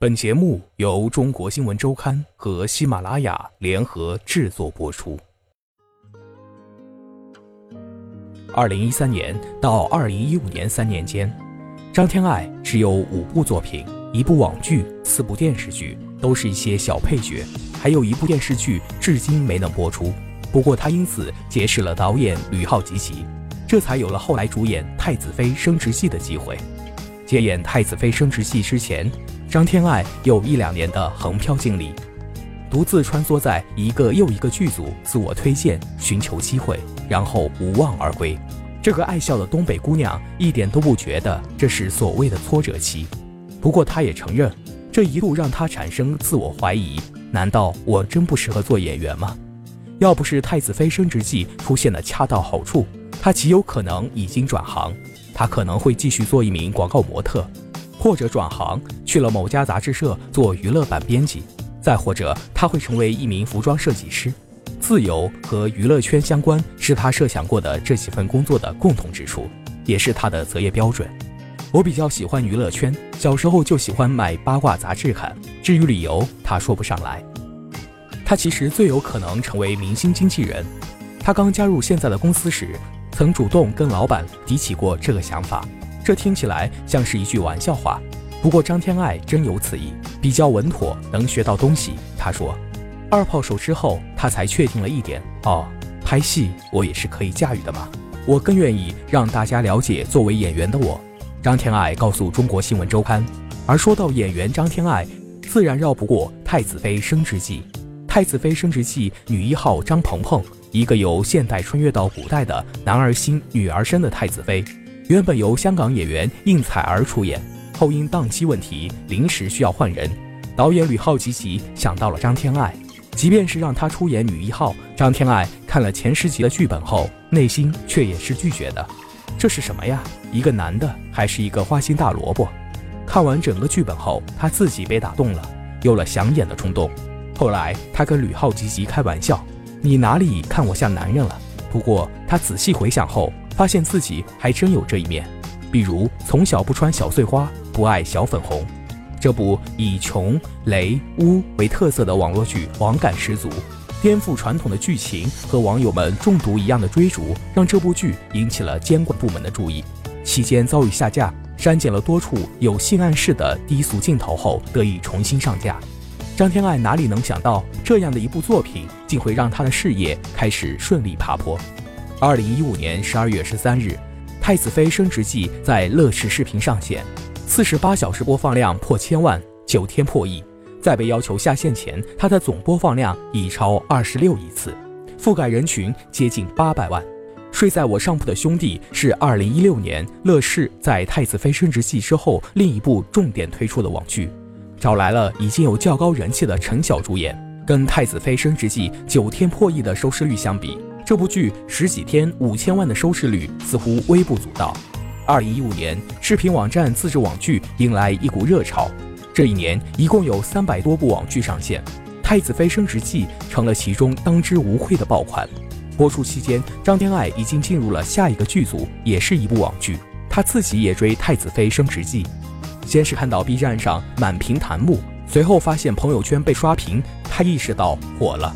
本节目由中国新闻周刊和喜马拉雅联合制作播出。二零一三年到二零一五年三年间，张天爱只有五部作品，一部网剧，四部电视剧，都是一些小配角，还有一部电视剧至今没能播出。不过他因此结识了导演吕浩吉吉，这才有了后来主演《太子妃升职记》的机会。接演《太子妃升职记》之前。张天爱有一两年的横漂经历，独自穿梭在一个又一个剧组，自我推荐，寻求机会，然后无望而归。这个爱笑的东北姑娘一点都不觉得这是所谓的挫折期。不过她也承认，这一度让她产生自我怀疑：难道我真不适合做演员吗？要不是《太子妃升职记》出现的恰到好处，她极有可能已经转行，她可能会继续做一名广告模特。或者转行去了某家杂志社做娱乐版编辑，再或者他会成为一名服装设计师。自由和娱乐圈相关是他设想过的这几份工作的共同之处，也是他的择业标准。我比较喜欢娱乐圈，小时候就喜欢买八卦杂志看。至于理由，他说不上来。他其实最有可能成为明星经纪人。他刚加入现在的公司时，曾主动跟老板提起过这个想法。这听起来像是一句玩笑话，不过张天爱真有此意，比较稳妥，能学到东西。他说，二炮手之后，他才确定了一点：哦，拍戏我也是可以驾驭的嘛。我更愿意让大家了解作为演员的我。张天爱告诉中国新闻周刊。而说到演员张天爱，自然绕不过《太子妃升职记》。《太子妃升职记》女一号张鹏鹏，一个由现代穿越到古代的男儿心女儿身的太子妃。原本由香港演员应采儿出演，后因档期问题临时需要换人，导演吕浩吉吉想到了张天爱。即便是让她出演女一号，张天爱看了前十集的剧本后，内心却也是拒绝的。这是什么呀？一个男的，还是一个花心大萝卜？看完整个剧本后，他自己被打动了，有了想演的冲动。后来他跟吕浩吉吉开玩笑：“你哪里看我像男人了？”不过他仔细回想后。发现自己还真有这一面，比如从小不穿小碎花，不爱小粉红。这部以穷雷巫为特色的网络剧网感十足，颠覆传统的剧情和网友们中毒一样的追逐，让这部剧引起了监管部门的注意。期间遭遇下架，删减了多处有性暗示的低俗镜头后，得以重新上架。张天爱哪里能想到，这样的一部作品竟会让他的事业开始顺利爬坡。二零一五年十二月十三日，《太子妃升职记》在乐视视频上线，四十八小时播放量破千万，九天破亿。在被要求下线前，它的总播放量已超二十六亿次，覆盖人群接近八百万。睡在我上铺的兄弟是二零一六年乐视在《太子妃升职记》之后另一部重点推出的网剧，找来了已经有较高人气的陈晓主演。跟《太子妃升职记》九天破亿的收视率相比，这部剧十几天五千万的收视率似乎微不足道。二零一五年，视频网站自制网剧迎来一股热潮。这一年，一共有三百多部网剧上线，《太子妃升职记》成了其中当之无愧的爆款。播出期间，张天爱已经进入了下一个剧组，也是一部网剧。他自己也追《太子妃升职记》，先是看到 B 站上满屏弹幕，随后发现朋友圈被刷屏，他意识到火了。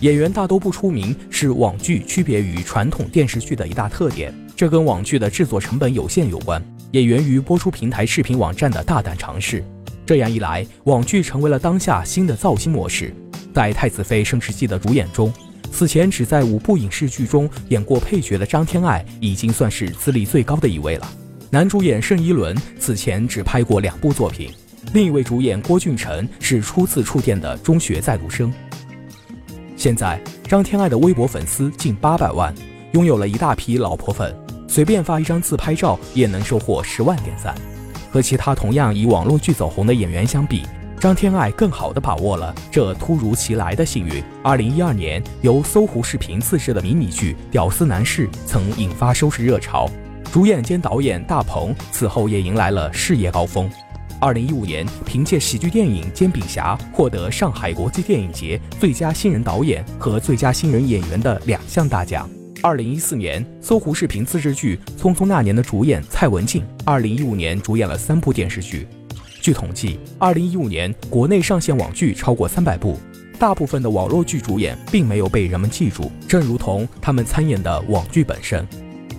演员大都不出名，是网剧区别于传统电视剧的一大特点。这跟网剧的制作成本有限有关，也源于播出平台视频网站的大胆尝试。这样一来，网剧成为了当下新的造星模式。在《太子妃升职记》的主演中，此前只在五部影视剧中演过配角的张天爱，已经算是资历最高的一位了。男主演盛一伦此前只拍过两部作品，另一位主演郭俊辰是初次触电的中学在读生。现在张天爱的微博粉丝近八百万，拥有了一大批老婆粉，随便发一张自拍照也能收获十万点赞。和其他同样以网络剧走红的演员相比，张天爱更好地把握了这突如其来的幸运。二零一二年，由搜狐视频自制的迷你剧《屌丝男士》曾引发收视热潮，主演兼导演大鹏此后也迎来了事业高峰。二零一五年，凭借喜剧电影《煎饼侠》获得上海国际电影节最佳新人导演和最佳新人演员的两项大奖。二零一四年，搜狐视频自制剧《匆匆那年》的主演蔡文静，二零一五年主演了三部电视剧。据统计，二零一五年国内上线网剧超过三百部，大部分的网络剧主演并没有被人们记住，正如同他们参演的网剧本身。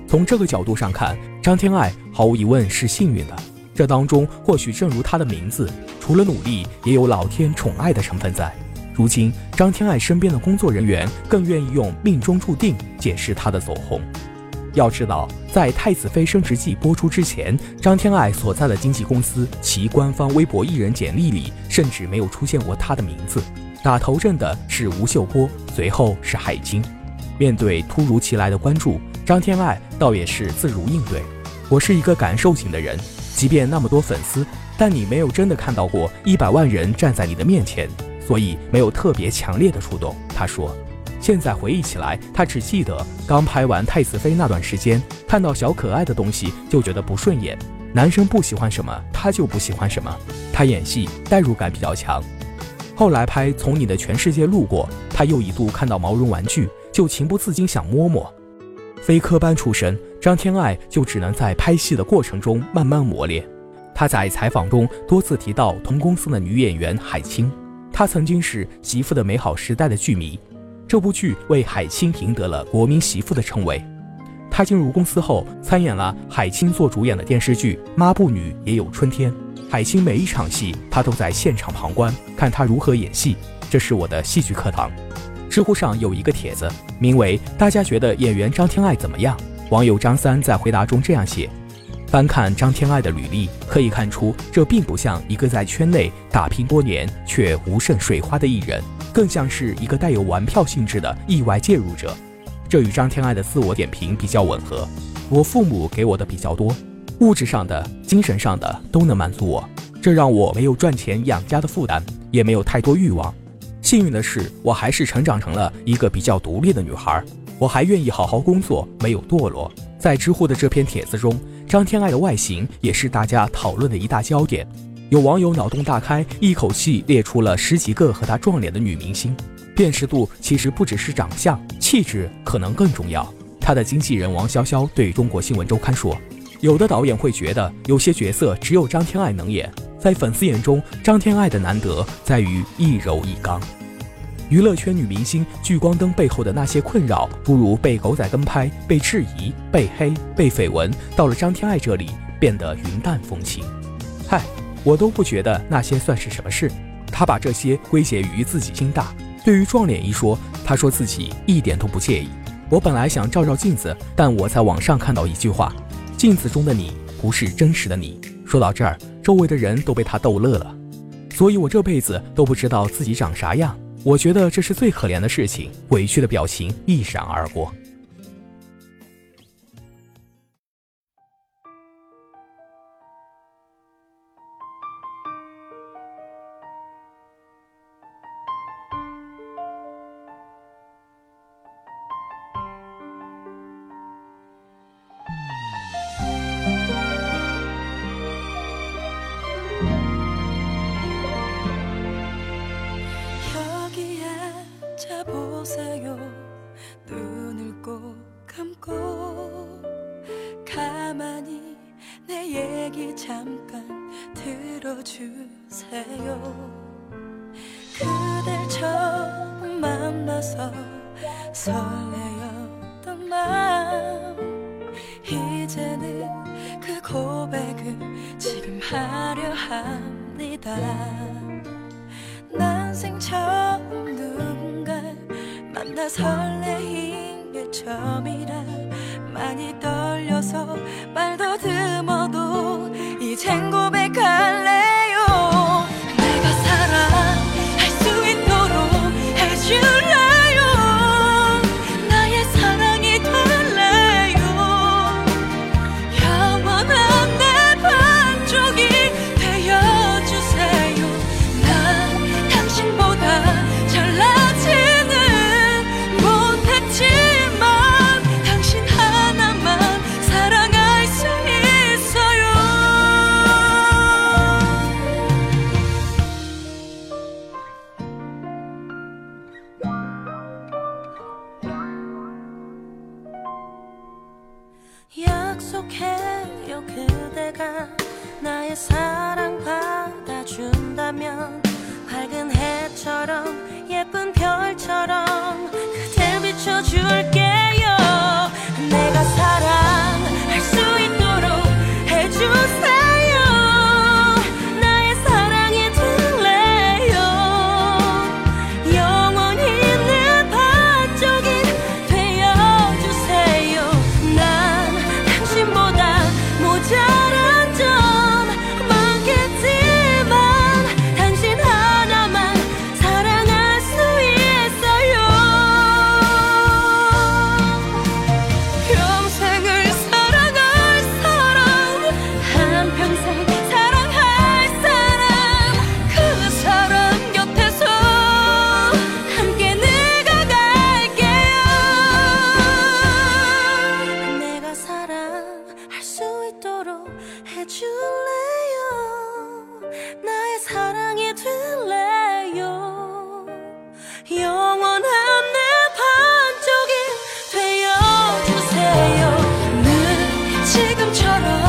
从这个角度上看，张天爱毫无疑问是幸运的。这当中或许正如他的名字，除了努力，也有老天宠爱的成分在。如今，张天爱身边的工作人员更愿意用“命中注定”解释她的走红。要知道，在《太子妃升职记》播出之前，张天爱所在的经纪公司其官方微博艺人简历里甚至没有出现过他的名字。打头阵的是吴秀波，随后是海清。面对突如其来的关注，张天爱倒也是自如应对。我是一个感受型的人，即便那么多粉丝，但你没有真的看到过一百万人站在你的面前。所以没有特别强烈的触动。他说，现在回忆起来，他只记得刚拍完《太子妃》那段时间，看到小可爱的东西就觉得不顺眼。男生不喜欢什么，他就不喜欢什么。他演戏代入感比较强。后来拍《从你的全世界路过》，他又一度看到毛绒玩具就情不自禁想摸摸。非科班出身，张天爱就只能在拍戏的过程中慢慢磨练。他在采访中多次提到同公司的女演员海清。她曾经是《媳妇的美好时代》的剧迷，这部剧为海清赢得了国民媳妇的称谓。她进入公司后，参演了海清做主演的电视剧《抹布女也有春天》。海清每一场戏，她都在现场旁观，看她如何演戏。这是我的戏剧课堂。知乎上有一个帖子，名为“大家觉得演员张天爱怎么样？”网友张三在回答中这样写。翻看张天爱的履历，可以看出，这并不像一个在圈内打拼多年却无甚水花的艺人，更像是一个带有玩票性质的意外介入者。这与张天爱的自我点评比较吻合。我父母给我的比较多，物质上的、精神上的都能满足我，这让我没有赚钱养家的负担，也没有太多欲望。幸运的是，我还是成长成了一个比较独立的女孩，我还愿意好好工作，没有堕落。在知乎的这篇帖子中。张天爱的外形也是大家讨论的一大焦点，有网友脑洞大开，一口气列出了十几个和她撞脸的女明星。辨识度其实不只是长相，气质可能更重要。她的经纪人王潇潇对中国新闻周刊说：“有的导演会觉得有些角色只有张天爱能演，在粉丝眼中，张天爱的难得在于一柔一刚。”娱乐圈女明星聚光灯背后的那些困扰，不如被狗仔跟拍、被质疑、被黑、被绯闻，到了张天爱这里变得云淡风轻。嗨，我都不觉得那些算是什么事。她把这些归结于自己心大。对于撞脸一说，她说自己一点都不介意。我本来想照照镜子，但我在网上看到一句话：镜子中的你不是真实的你。说到这儿，周围的人都被他逗乐了。所以我这辈子都不知道自己长啥样。我觉得这是最可怜的事情，委屈的表情一闪而过。 그댈 처음 만나서 설레었던 마음. 이제는 그 고백을 지금 하려 합니다. 난생 처음 누군가 만나 설레인 게 처음이라 많이 떨려서 말도 듬어 내가 나의 사랑 받아준다면 밝은 해처럼 예쁜 별처럼 그댈 비춰줄게. part of